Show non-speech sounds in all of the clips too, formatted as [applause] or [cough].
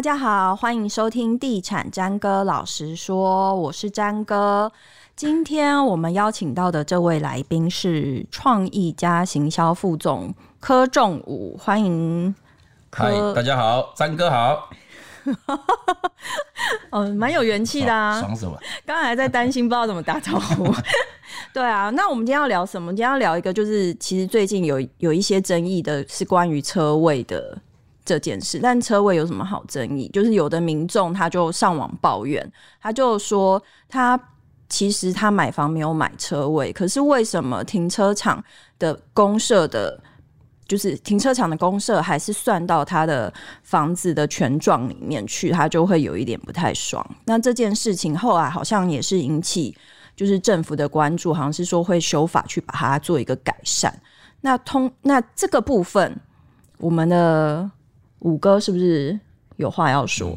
大家好，欢迎收听地产詹哥老实说，我是詹哥。今天我们邀请到的这位来宾是创意家行销副总柯仲武，欢迎。嗨，大家好，詹哥好。[laughs] 哦，蛮有元气的啊！爽什么？刚才还在担心不知道怎么打招呼。[laughs] 对啊，那我们今天要聊什么？今天要聊一个，就是其实最近有有一些争议的，是关于车位的这件事。但车位有什么好争议？就是有的民众他就上网抱怨，他就说他其实他买房没有买车位，可是为什么停车场的公设的？就是停车场的公设还是算到他的房子的权状里面去，他就会有一点不太爽。那这件事情后来好像也是引起就是政府的关注，好像是说会修法去把它做一个改善。那通那这个部分，我们的武哥是不是有话要说？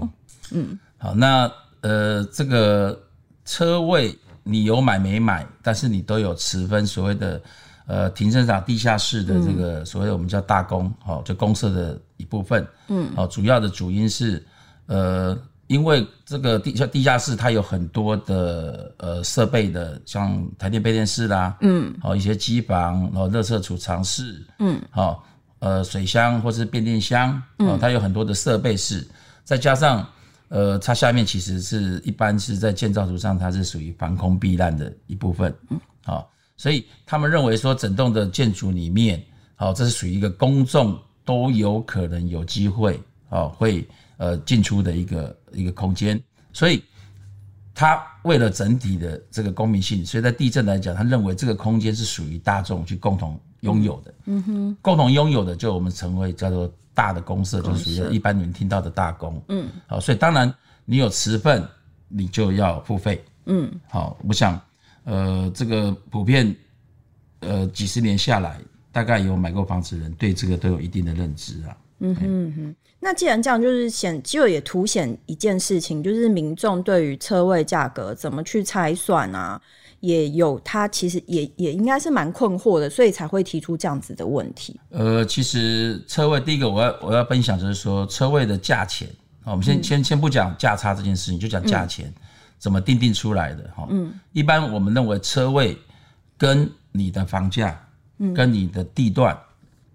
嗯，嗯好，那呃，这个车位你有买没买？但是你都有持分所谓的。呃，停车场地下室的这个所谓的我们叫大公，好、嗯，就公社的一部分，嗯，好，主要的主因是，呃，因为这个地下地下室它有很多的呃设备的，像台电备电室啦，嗯，好，一些机房，然后垃圾储藏室，嗯，好，呃，水箱或是变电箱，哦，它有很多的设备室，再加上，呃，它下面其实是一般是在建造图上，它是属于防空避难的一部分，嗯，好。所以他们认为说，整栋的建筑里面，好，这是属于一个公众都有可能有机会，哦，会呃进出的一个一个空间。所以他为了整体的这个公民性，所以在地震来讲，他认为这个空间是属于大众去共同拥有的。嗯哼，共同拥有的就我们成为叫做大的公社，就属于一般你们听到的大公。嗯，好，所以当然你有持份，你就要付费。嗯，好，我想。呃，这个普遍，呃，几十年下来，大概有买过房子的人对这个都有一定的认知啊。嗯哼嗯哼。那既然这样，就是显就也凸显一件事情，就是民众对于车位价格怎么去拆算啊，也有他其实也也应该是蛮困惑的，所以才会提出这样子的问题。呃，其实车位第一个我要我要分享就是说车位的价钱，好，我们先、嗯、先先不讲价差这件事情，就讲价钱。嗯。怎么定定出来的？哈，嗯，一般我们认为车位跟你的房价，嗯，跟你的地段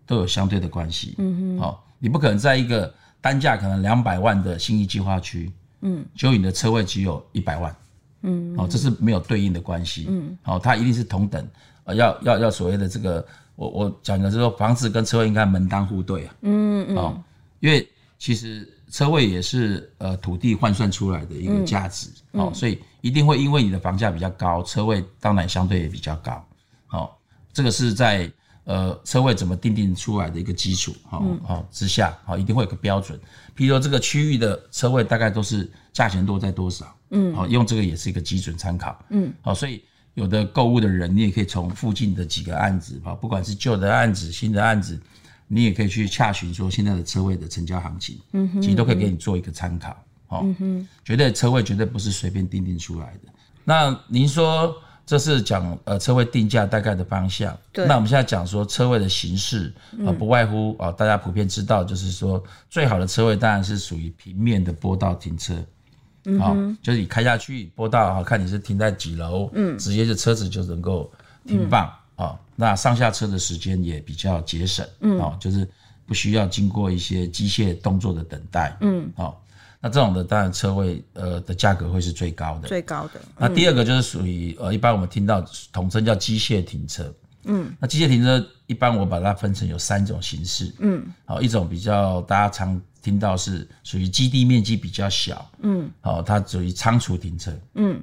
都有相对的关系，嗯哼，好，你不可能在一个单价可能两百万的新一计划区，嗯，就你的车位只有一百万，嗯，哦，这是没有对应的关系，嗯，好，它一定是同等，呃，要要要所谓的这个，我我讲的是说房子跟车位应该门当户对啊，嗯嗯，哦，因为其实。车位也是呃土地换算出来的一个价值，嗯嗯、所以一定会因为你的房价比较高，车位当然相对也比较高，好，这个是在呃车位怎么定定出来的一个基础，好好之下，好一定会有个标准，譬如说这个区域的车位大概都是价钱多在多少，嗯，好用这个也是一个基准参考，嗯，好，所以有的购物的人，你也可以从附近的几个案子，好，不管是旧的案子、新的案子。你也可以去洽询说现在的车位的成交行情，嗯哼，其实都可以给你做一个参考，哦，嗯哼，绝对车位绝对不是随便定定出来的。那您说这是讲呃车位定价大概的方向，对。那我们现在讲说车位的形式啊，不外乎啊，大家普遍知道就是说最好的车位当然是属于平面的坡道停车，嗯哼，就是你开下去坡道啊，看你是停在几楼，嗯，直接就车子就能够停放。啊，那上下车的时间也比较节省，嗯，啊，就是不需要经过一些机械动作的等待，嗯，好，那这种的当然车位呃的价格会是最高的，最高的。那第二个就是属于呃，一般我们听到统称叫机械停车，嗯，那机械停车一般我把它分成有三种形式，嗯，好，一种比较大家常听到是属于基地面积比较小，嗯，好，它属于仓储停车，嗯，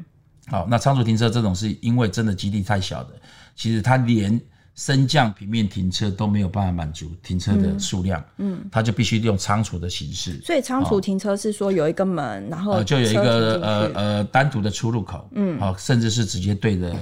好，那仓储停车这种是因为真的基地太小的。其实它连升降平面停车都没有办法满足停车的数量，嗯，它就必须用仓储的形式。所以仓储停车是说有一个门，然后就有一个呃呃单独的出入口，嗯，好，甚至是直接对着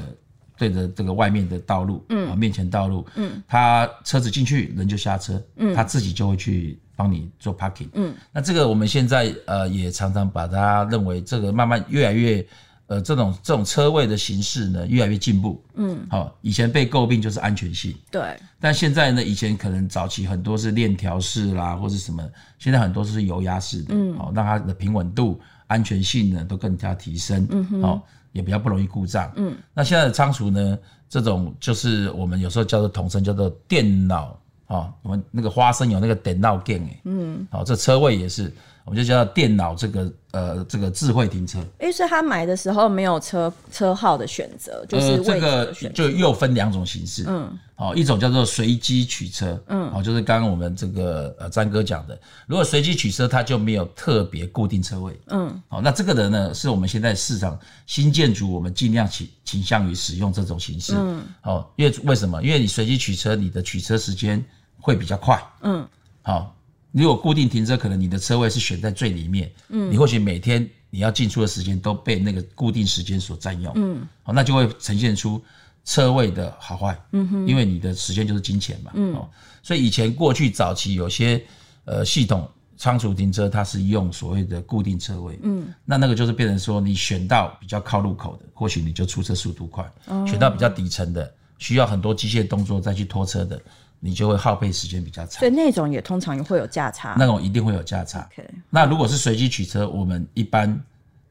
对着这个外面的道路，嗯，面前道路，嗯，他车子进去，人就下车，嗯，他自己就会去帮你做 parking，嗯，那这个我们现在呃也常常把它认为这个慢慢越来越。呃，这种这种车位的形式呢，越来越进步。嗯，好，以前被诟病就是安全性。对。但现在呢，以前可能早期很多是链条式啦，或者什么，现在很多是油压式的。嗯。好，让它的平稳度、安全性呢都更加提升。嗯哼。好，也比较不容易故障。嗯。那现在的仓储呢，这种就是我们有时候叫做统称叫做电脑啊，我们那个花生有那个电脑键诶。嗯。好，这车位也是。我们就叫电脑这个呃这个智慧停车，因为是他买的时候没有车车号的选择，就是呃这个就又分两种形式，嗯，好，一种叫做随机取车，嗯，好，就是刚刚我们这个呃詹哥讲的，如果随机取车，它就没有特别固定车位，嗯，好，那这个人呢是我们现在市场新建筑，我们尽量倾倾向于使用这种形式，嗯，好，因为为什么？因为你随机取车，你的取车时间会比较快，嗯，好。如果固定停车，可能你的车位是选在最里面，嗯，你或许每天你要进出的时间都被那个固定时间所占用，嗯，好，那就会呈现出车位的好坏，嗯哼，因为你的时间就是金钱嘛，嗯，哦，所以以前过去早期有些呃系统仓储停车，它是用所谓的固定车位，嗯，那那个就是变成说你选到比较靠路口的，或许你就出车速度快，哦，选到比较底层的，需要很多机械动作再去拖车的。你就会耗费时间比较长，所以那种也通常也会有价差。那种一定会有价差。那如果是随机取车，我们一般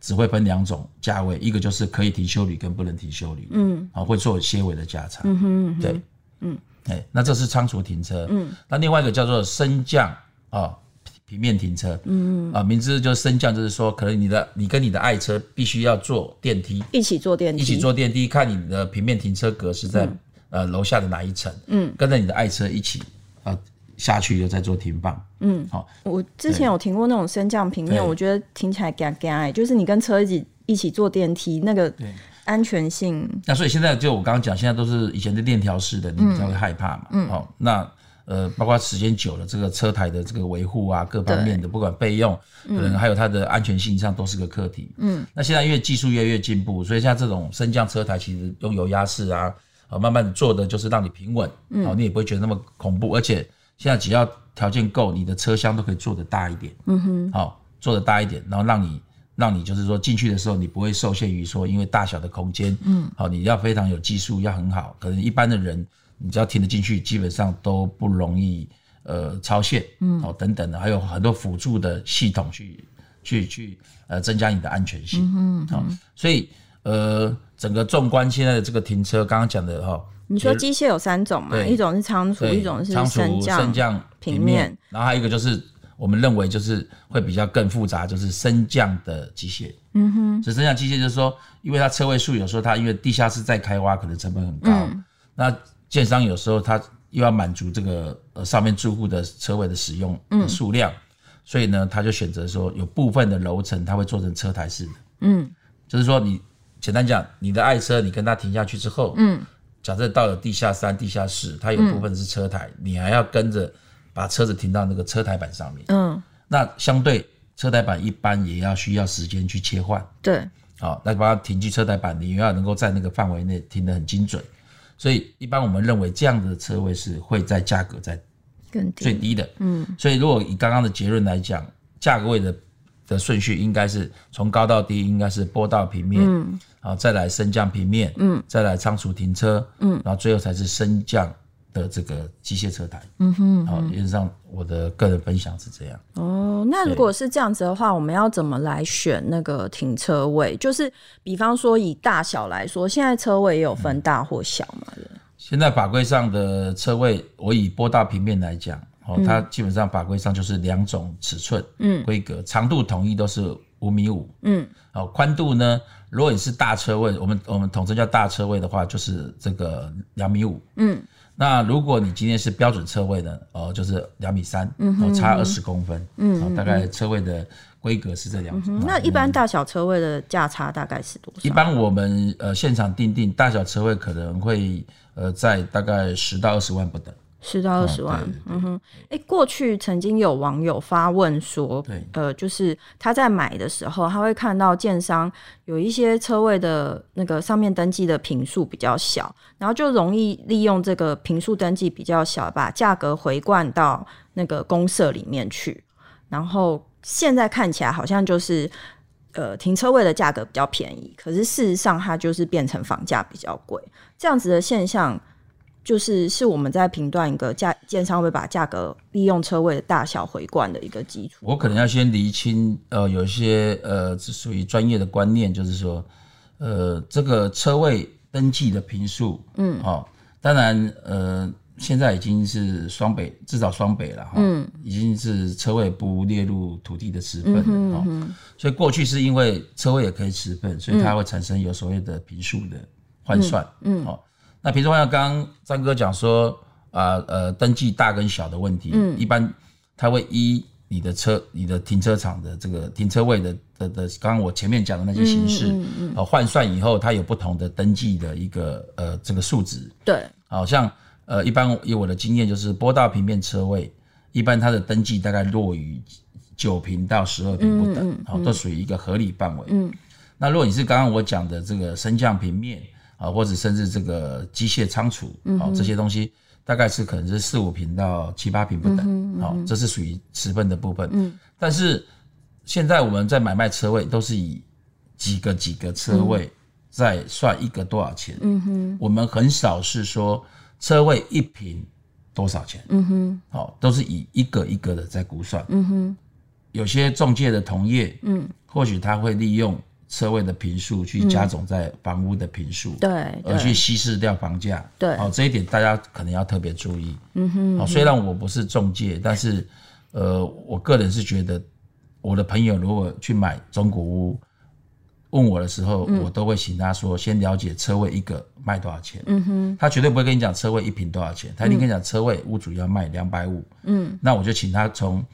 只会分两种价位，一个就是可以停修理跟不能停修理，嗯，啊，会做些微的价差。嗯哼，嗯哼，对，嗯，哎，那这是仓储停车。嗯，那另外一个叫做升降啊，平面停车。嗯嗯，啊，名字就是升降，就是说可能你的你跟你的爱车必须要坐电梯，一起坐电梯，一起坐电梯，看你的平面停车格是在。嗯呃，楼下的哪一层？嗯，跟着你的爱车一起啊下去，又再做停放。嗯，好。我之前有停过那种升降平面，我觉得听起来嘎嘎，就是你跟车一起一起坐电梯，那个安全性。那所以现在就我刚刚讲，现在都是以前的链条式的，你比较会害怕嘛。嗯。好，那呃，包括时间久了，这个车台的这个维护啊，各方面的，不管备用，可能还有它的安全性上都是个课题。嗯。那现在因为技术越来越进步，所以像这种升降车台，其实用油压式啊。慢慢的做的就是让你平稳，嗯，你也不会觉得那么恐怖，而且现在只要条件够，你的车厢都可以做得大一点，嗯哼，好，做得大一点，然后让你让你就是说进去的时候，你不会受限于说因为大小的空间，嗯，好，你要非常有技术，要很好，可能一般的人你只要停得进去，基本上都不容易呃超限，嗯，好，等等的，还有很多辅助的系统去去去呃增加你的安全性，嗯哼，好，所以。呃，整个纵观现在的这个停车，刚刚讲的哈，你说机械有三种嘛？一种是仓储，一种是升降升降平面，然后还有一个就是我们认为就是会比较更复杂，就是升降的机械。嗯哼，这升降机械就是说，因为它车位数有时候它因为地下室再开挖可能成本很高，嗯、那建商有时候他又要满足这个呃上面住户的车位的使用的数量，嗯、所以呢，他就选择说有部分的楼层他会做成车台式的。嗯，就是说你。简单讲，你的爱车，你跟他停下去之后，嗯，假设到了地下三、地下室，它有部分是车台，嗯、你还要跟着把车子停到那个车台板上面，嗯，那相对车台板一般也要需要时间去切换，对，好，那把它停去车台板，你要能够在那个范围内停得很精准，所以一般我们认为这样的车位是会在价格在更最低的，嗯，所以如果以刚刚的结论来讲，价格位的的顺序应该是从高到低，应该是坡道平面，嗯。然后，再来升降平面，嗯，再来仓储停车，嗯，然后最后才是升降的这个机械车台，嗯哼，好，原则上我的个人分享是这样。哦，那如果是这样子的话，我们要怎么来选那个停车位？就是比方说以大小来说，现在车位也有分大或小嘛？对。现在法规上的车位，我以坡道平面来讲，哦，它基本上法规上就是两种尺寸，嗯，规格，长度统一都是五米五，嗯，好，宽度呢？如果你是大车位，我们我们统称叫大车位的话，就是这个两米五。嗯，那如果你今天是标准车位呢，哦，就是两米三，嗯，差二十公分。嗯，大概车位的规格是这样子。那一般大小车位的价差大概是多少？一般我们呃现场定定大小车位可能会呃在大概十到二十万不等。十到二十万，哦、嗯哼，哎、欸，过去曾经有网友发问说，对。呃，就是他在买的时候，他会看到建商有一些车位的那个上面登记的平数比较小，然后就容易利用这个平数登记比较小，把价格回灌到那个公社里面去，然后现在看起来好像就是呃停车位的价格比较便宜，可是事实上它就是变成房价比较贵，这样子的现象。就是是我们在评断一个价建商会把价格利用车位的大小回灌的一个基础。我可能要先厘清，呃，有一些呃，是属于专业的观念，就是说，呃，这个车位登记的坪数，嗯，哦，当然，呃，现在已经是双北，至少双北了，哈，嗯，已经是车位不列入土地的持分了，哈、嗯哦，所以过去是因为车位也可以持分，所以它会产生有所谓的坪数的换算，嗯，哦。那比如说像刚刚詹哥讲说啊，呃，登记大跟小的问题，嗯，一般他会依你的车、你的停车场的这个停车位的的的，刚刚我前面讲的那些形式，嗯嗯，呃，换算以后，它有不同的登记的一个呃这个数值，对，好像呃一般以我的经验就是波道平面车位，一般它的登记大概落于九平到十二平不等，好，都属于一个合理范围，嗯，那如果你是刚刚我讲的这个升降平面。啊，或者甚至这个机械仓储，啊，这些东西大概是可能是四五平到七八平不等，好，这是属于持分的部分。但是现在我们在买卖车位都是以几个几个车位在算一个多少钱，嗯哼，我们很少是说车位一平多少钱，嗯哼，好，都是以一个一个的在估算，嗯哼，有些中介的同业，嗯，或许他会利用。车位的坪数去加总在房屋的坪数，对，而去稀释掉房价，对，好，这一点大家可能要特别注意。嗯哼，好，虽然我不是中介，但是，呃，我个人是觉得，我的朋友如果去买中古屋，问我的时候，我都会请他说，先了解车位一个卖多少钱。嗯哼，他绝对不会跟你讲车位一平多少钱，他一定跟你讲车位屋主要卖两百五。嗯，那我就请他从，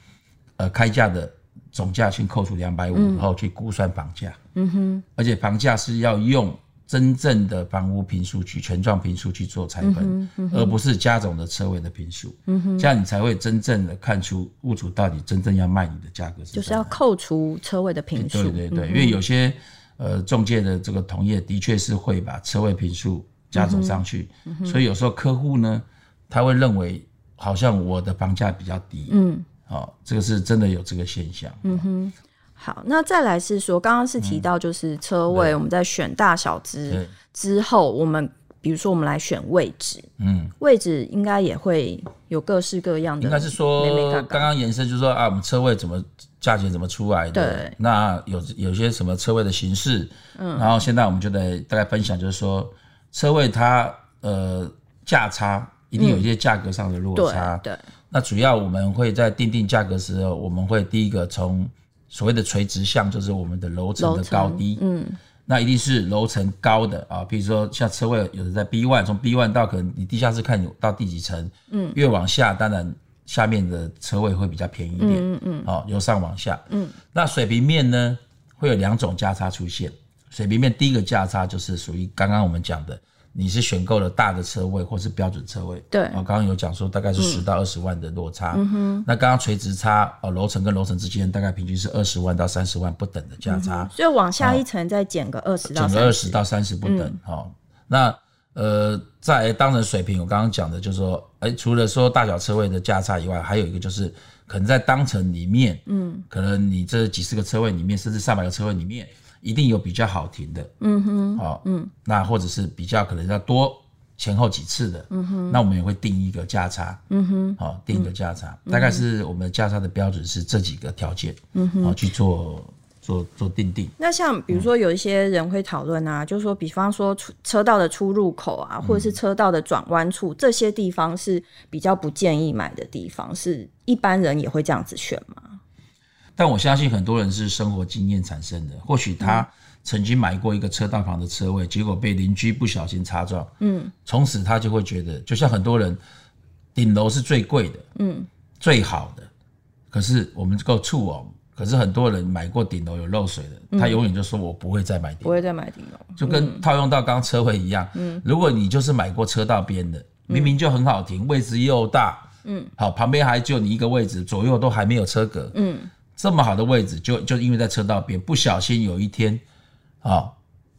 呃，开价的。总价先扣除两百五，然后去估算房价。嗯哼，而且房价是要用真正的房屋坪数去全幢坪数去做拆分，而不是加总的车位的坪数。嗯哼，这样你才会真正的看出物主到底真正要卖你的价格是。就是要扣除车位的坪数。对对对，因为有些呃中介的这个同业的确是会把车位坪数加总上去，所以有时候客户呢，他会认为好像我的房价比较低。嗯。哦，这个是真的有这个现象。嗯哼，好，那再来是说，刚刚是提到就是车位，我们在选大小之之后，我们比如说我们来选位置，嗯，位置应该也会有各式各样的。应该是说，刚刚延伸就是说啊，我们车位怎么价钱怎么出来的？对，那有有些什么车位的形式？嗯，然后现在我们就得大概分享，就是说车位它呃价差一定有一些价格上的落差，对。那主要我们会在定定价格时候，我们会第一个从所谓的垂直向，就是我们的楼层的高低，嗯，那一定是楼层高的啊，比如说像车位有的在 B one，从 B one 到可能你地下室看有到第几层，嗯，越往下当然下面的车位会比较便宜一点，嗯嗯，好，由上往下，嗯，那水平面呢会有两种价差出现，水平面第一个价差就是属于刚刚我们讲的。你是选购了大的车位，或是标准车位？对，我刚刚有讲说大概是十到二十万的落差。嗯哼，那刚刚垂直差哦，楼层跟楼层之间大概平均是二十万到三十万不等的价差。所以往下一层再减个二十到减个二十到三十不等。好，那呃，在当然水平，我刚刚讲的就是说，哎，除了说大小车位的价差以外，还有一个就是可能在当层里面，嗯，可能你这几十个车位里面，甚至上百个车位里面。一定有比较好停的，嗯哼，好，嗯，那或者是比较可能要多前后几次的，嗯哼，那我们也会定一个价差，嗯哼，好，定一个价差，大概是我们价差的标准是这几个条件，嗯哼，好去做做做定定。那像比如说有一些人会讨论啊，就是说，比方说出车道的出入口啊，或者是车道的转弯处这些地方是比较不建议买的地方，是一般人也会这样子选吗？但我相信很多人是生活经验产生的，或许他曾经买过一个车道旁的车位，结果被邻居不小心擦撞，嗯，从此他就会觉得，就像很多人，顶楼是最贵的，嗯，最好的，可是我们够触网，可是很多人买过顶楼有漏水的，他永远就说我不会再买顶楼，不会再买顶楼，就跟套用到刚刚车位一样，嗯，如果你就是买过车道边的，明明就很好停，位置又大，嗯，好，旁边还就你一个位置，左右都还没有车格，嗯。这么好的位置，就就因为在车道边，不小心有一天，啊，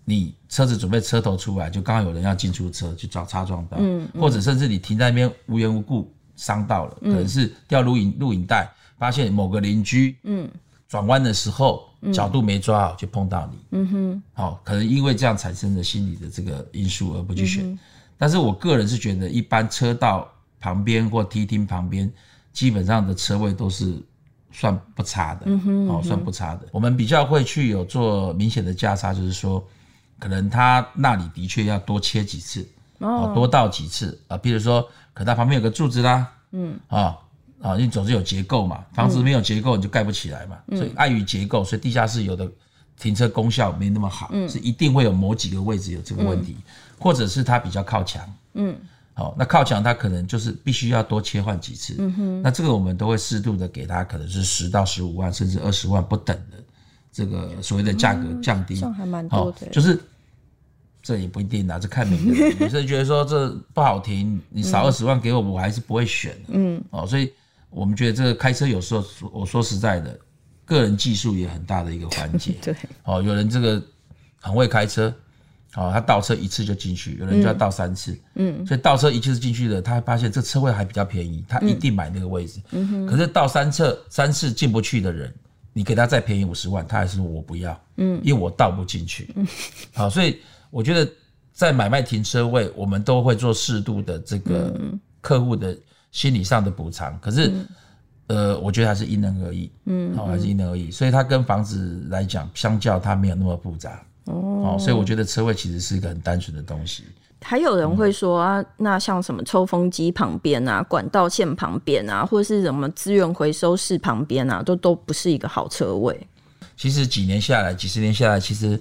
你车子准备车头出来，就刚好有人要进出车去找擦撞到，嗯，或者甚至你停在那边无缘无故伤到了，可能是掉录影录影带，发现某个邻居，嗯，转弯的时候角度没抓好就碰到你，嗯哼，好，可能因为这样产生的心理的这个因素而不去选。但是我个人是觉得，一般车道旁边或梯厅旁边，基本上的车位都是算不差的，哦，算不差的。我们比较会去有做明显的价差，就是说，可能他那里的确要多切几次，哦，多倒几次啊，比如说，可能他旁边有个柱子啦，嗯，啊。啊，你总是有结构嘛，房子没有结构你就盖不起来嘛，嗯、所以碍于结构，所以地下室有的停车功效没那么好，嗯、是一定会有某几个位置有这个问题，嗯、或者是它比较靠墙，嗯，好，那靠墙它可能就是必须要多切换几次，嗯哼，那这个我们都会适度的给它，可能是十到十五万甚至二十万不等的这个所谓的价格降低，嗯、还蛮多的，就是这也不一定啊，这看每个人，有些人觉得说这不好停，你少二十万给我，我还是不会选，嗯，哦，所以。我们觉得这个开车有时候，我说实在的，个人技术也很大的一个环节。[laughs] 对，哦，有人这个很会开车，哦，他倒车一次就进去，有人就要倒三次，嗯，所以倒车一次进去的，他发现这车位还比较便宜，他一定买那个位置。嗯哼。可是倒三次三次进不去的人，你给他再便宜五十万，他还是说我不要，嗯，因为我倒不进去。嗯。[laughs] 好，所以我觉得在买卖停车位，我们都会做适度的这个客户的。心理上的补偿，可是，嗯、呃，我觉得还是因人而异，嗯，好，还是因人而异，所以它跟房子来讲，相较它没有那么复杂，哦，所以我觉得车位其实是一个很单纯的东西。还有人会说啊，那像什么抽风机旁边啊、管道线旁边啊，或者是什么资源回收室旁边啊，都都不是一个好车位。其实几年下来，几十年下来，其实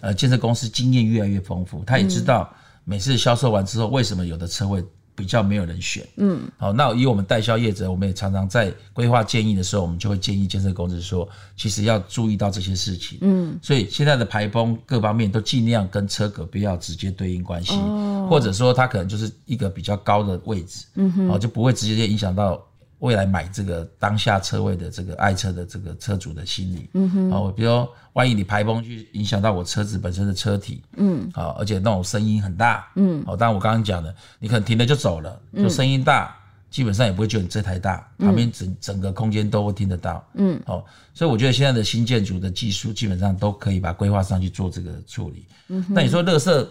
呃，建设公司经验越来越丰富，他也知道每次销售完之后，为什么有的车位。比较没有人选，嗯，好，那以我们代销业者，我们也常常在规划建议的时候，我们就会建议建设公司说，其实要注意到这些事情，嗯，所以现在的排风各方面都尽量跟车格不要直接对应关系，哦，或者说它可能就是一个比较高的位置，嗯哼，好，就不会直接影响到。未来买这个当下车位的这个爱车的这个车主的心理，嗯哼，好，比如说万一你排风去影响到我车子本身的车体，嗯，好，而且那种声音很大，嗯，好，当然我刚刚讲的，你可能停了就走了，就声音大，基本上也不会觉得你这台大，旁边整整个空间都会听得到，嗯，好，所以我觉得现在的新建筑的技术基本上都可以把规划上去做这个处理，嗯哼，那你说垃圾，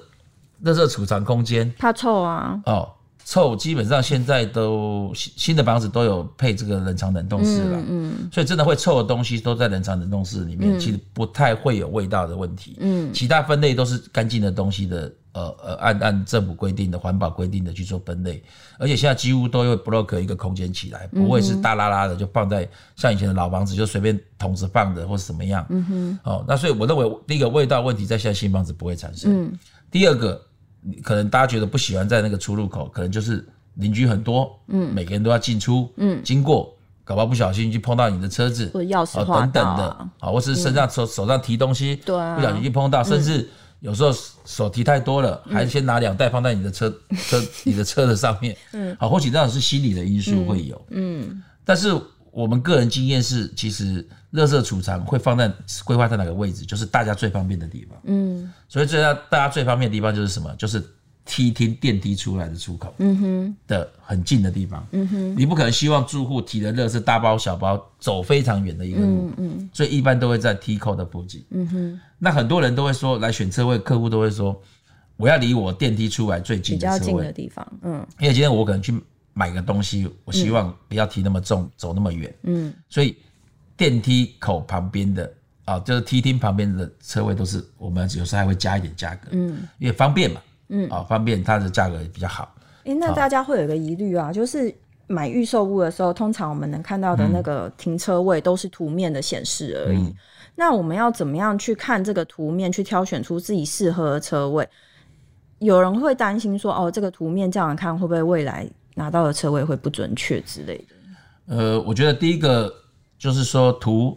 垃圾储藏空间？怕臭啊，哦。臭，基本上现在都新新的房子都有配这个冷藏冷冻室了，嗯，所以真的会臭的东西都在冷藏冷冻室里面，其实不太会有味道的问题，嗯，其他分类都是干净的东西的，呃呃，按按政府规定的环保规定的去做分类，而且现在几乎都有 block 一个空间起来，不会是大拉拉的就放在像以前的老房子就随便桶子放的或是怎么样，嗯哼，哦，那所以我认为第一个味道问题在现在新房子不会产生，嗯，第二个。可能大家觉得不喜欢在那个出入口，可能就是邻居很多，嗯，每个人都要进出，嗯，经过，搞不好不小心就碰到你的车子，或者钥匙啊等等的，啊，或是身上手手上提东西，对，不小心就碰到，甚至有时候手提太多了，还先拿两袋放在你的车 [laughs] 车你的车的上面，嗯，好，或许这样是心理的因素会有，嗯，但是我们个人经验是，其实。垃圾储藏会放在规划在哪个位置？就是大家最方便的地方。嗯，所以最大大家最方便的地方就是什么？就是梯厅电梯出来的出口。嗯哼，的很近的地方。嗯哼，你不可能希望住户提的垃圾大包小包走非常远的一个路。嗯，所以一般都会在梯口的附近。嗯哼，那很多人都会说，来选车位，客户都会说，我要离我电梯出来最近的车位。比较近的地方。嗯，因为今天我可能去买个东西，我希望不要提那么重，走那么远。嗯，所以。电梯口旁边的啊，就是梯厅旁边的车位都是我们有时候还会加一点价格，嗯，因为方便嘛，嗯，啊，方便它的价格也比较好。诶、欸，那大家会有个疑虑啊，就是买预售屋的时候，通常我们能看到的那个停车位都是图面的显示而已。嗯、那我们要怎么样去看这个图面，去挑选出自己适合的车位？有人会担心说，哦，这个图面这样看会不会未来拿到的车位会不准确之类的？呃，我觉得第一个。就是说图，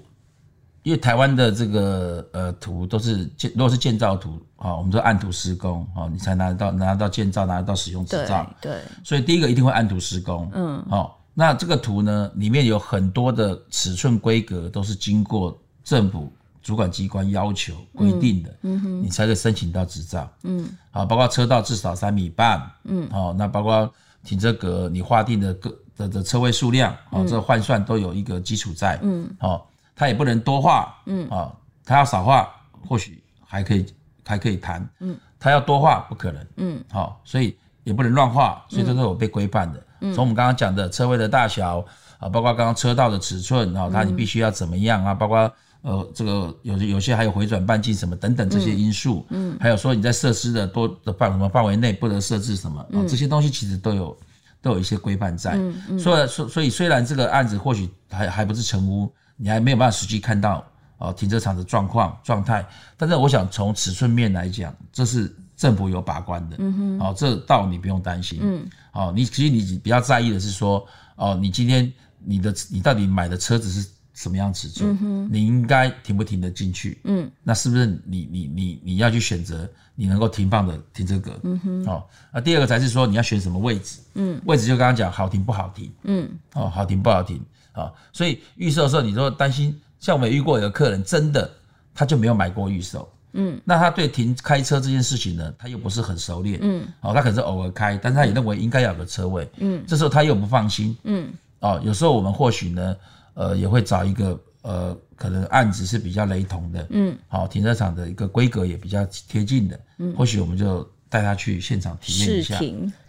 因为台湾的这个呃图都是建，如果是建造图啊，我们说按图施工啊，你才拿得到拿得到建造，拿得到使用执照。对。对。所以第一个一定会按图施工。嗯。好，那这个图呢，里面有很多的尺寸规格都是经过政府主管机关要求规定的，嗯哼，你才可以申请到执照。嗯。好，包括车道至少三米半。嗯。好，那包括停车格，你划定的个。的的车位数量，哦，这个换算都有一个基础在，嗯，哦，它也不能多画，嗯，啊，它要少画，或许还可以还可以谈，嗯，它要多画不可能，嗯，好，所以也不能乱画，所以这都有被规范的。从、嗯、我们刚刚讲的车位的大小啊，包括刚刚车道的尺寸啊，它你必须要怎么样啊，包括呃这个有有些还有回转半径什么等等这些因素，嗯，还有说你在设施的多的范什么范围内不得设置什么啊，这些东西其实都有。都有一些规范在，嗯嗯、所以所所以虽然这个案子或许还还不是成屋，你还没有办法实际看到哦停车场的状况状态，但是我想从尺寸面来讲，这是政府有把关的，嗯哼，哦，这道你不用担心，嗯，哦，你其实你比较在意的是说，哦，你今天你的你到底买的车子是什么样尺寸，嗯，你应该停不停得进去，嗯，那是不是你你你你要去选择？你能够停放的停车格，嗯哼，哦，那第二个才是说你要选什么位置，嗯，位置就刚刚讲好停不好停，嗯，哦，好停不好停，啊，所以预售的时候你说担心，像我们遇过一个客人，真的他就没有买过预售，嗯，那他对停开车这件事情呢，他又不是很熟练，嗯，哦，他可能是偶尔开，但是他也认为应该要有个车位，嗯，这时候他又不放心，嗯，哦，有时候我们或许呢，呃，也会找一个。呃，可能案子是比较雷同的，嗯，好，停车场的一个规格也比较贴近的，嗯，或许我们就带他去现场体验一下，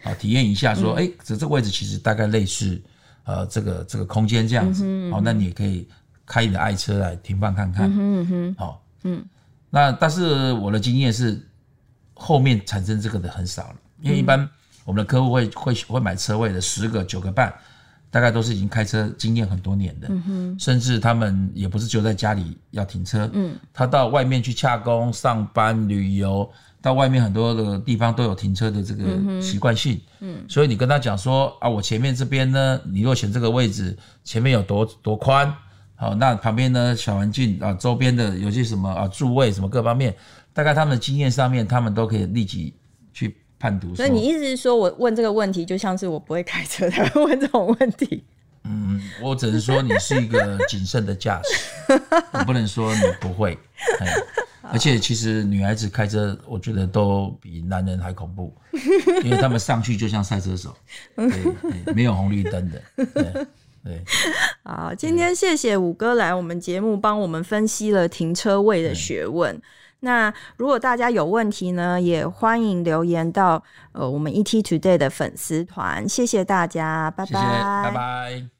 好，体验一下，说，哎，这这个位置其实大概类似，呃，这个这个空间这样子，好，那你也可以开你的爱车来停放看看，嗯哼，好，嗯，那但是我的经验是，后面产生这个的很少了，因为一般我们的客户会会会买车位的十个九个半。大概都是已经开车经验很多年的，嗯哼，甚至他们也不是就在家里要停车，嗯，他到外面去洽工、上班、旅游，到外面很多的地方都有停车的这个习惯性，嗯，所以你跟他讲说啊，我前面这边呢，你若选这个位置，前面有多多宽，好，那旁边呢小环境啊，周边的有些什么啊座位什么各方面，大概他们的经验上面，他们都可以立即去。判读，所以你意思是说我问这个问题，就像是我不会开车才会问这种问题？嗯，我只能说你是一个谨慎的驾驶，[laughs] 我不能说你不会。而且其实女孩子开车，我觉得都比男人还恐怖，[laughs] 因为他们上去就像赛车手，对，没有红绿灯的。对，对。好，今天谢谢五哥来我们节目，帮我们分析了停车位的学问。那如果大家有问题呢，也欢迎留言到呃我们 ET Today 的粉丝团。谢谢大家，拜拜，谢谢，拜拜。